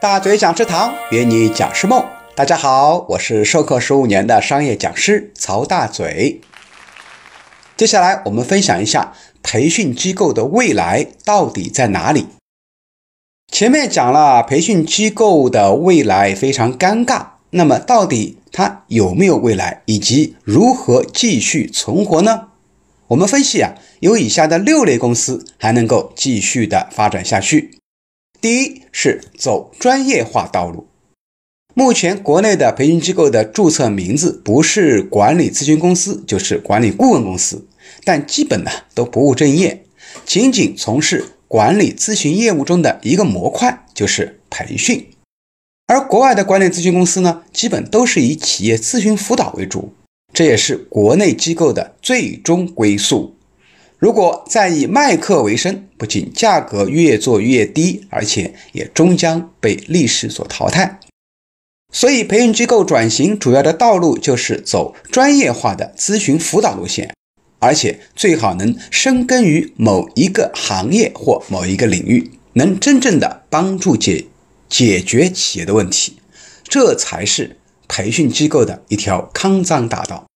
大嘴讲师堂约你讲师梦。大家好，我是授课十五年的商业讲师曹大嘴。接下来我们分享一下培训机构的未来到底在哪里。前面讲了培训机构的未来非常尴尬，那么到底它有没有未来，以及如何继续存活呢？我们分析啊，有以下的六类公司还能够继续的发展下去。第一是走专业化道路。目前国内的培训机构的注册名字不是管理咨询公司，就是管理顾问公司，但基本呢都不务正业，仅仅从事管理咨询业务中的一个模块，就是培训。而国外的管理咨询公司呢，基本都是以企业咨询辅导为主。这也是国内机构的最终归宿。如果再以卖课为生，不仅价格越做越低，而且也终将被历史所淘汰。所以，培训机构转型主要的道路就是走专业化的咨询辅导路线，而且最好能深耕于某一个行业或某一个领域，能真正的帮助解解决企业的问题，这才是培训机构的一条康庄大道。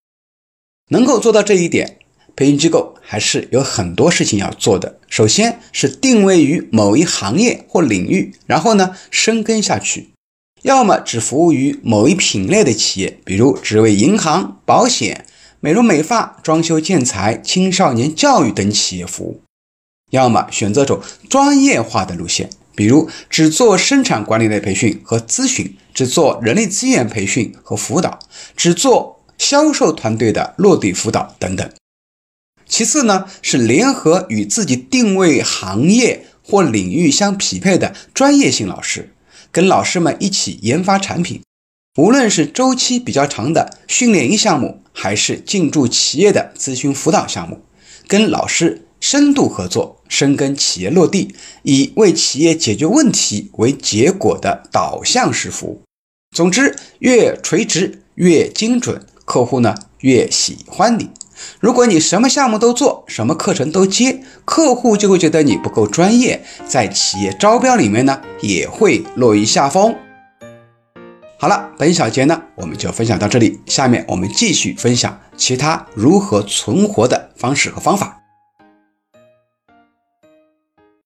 能够做到这一点，培训机构还是有很多事情要做的。首先是定位于某一行业或领域，然后呢深耕下去。要么只服务于某一品类的企业，比如只为银行、保险、美容美发、装修建材、青少年教育等企业服务；要么选择走专业化的路线，比如只做生产管理类培训和咨询，只做人力资源培训和辅导，只做。销售团队的落地辅导等等。其次呢，是联合与自己定位行业或领域相匹配的专业性老师，跟老师们一起研发产品。无论是周期比较长的训练营项目，还是进驻企业的咨询辅导项目，跟老师深度合作，深耕企业落地，以为企业解决问题为结果的导向式服务。总之，越垂直越精准。客户呢越喜欢你，如果你什么项目都做，什么课程都接，客户就会觉得你不够专业，在企业招标里面呢也会落于下风。好了，本小节呢我们就分享到这里，下面我们继续分享其他如何存活的方式和方法。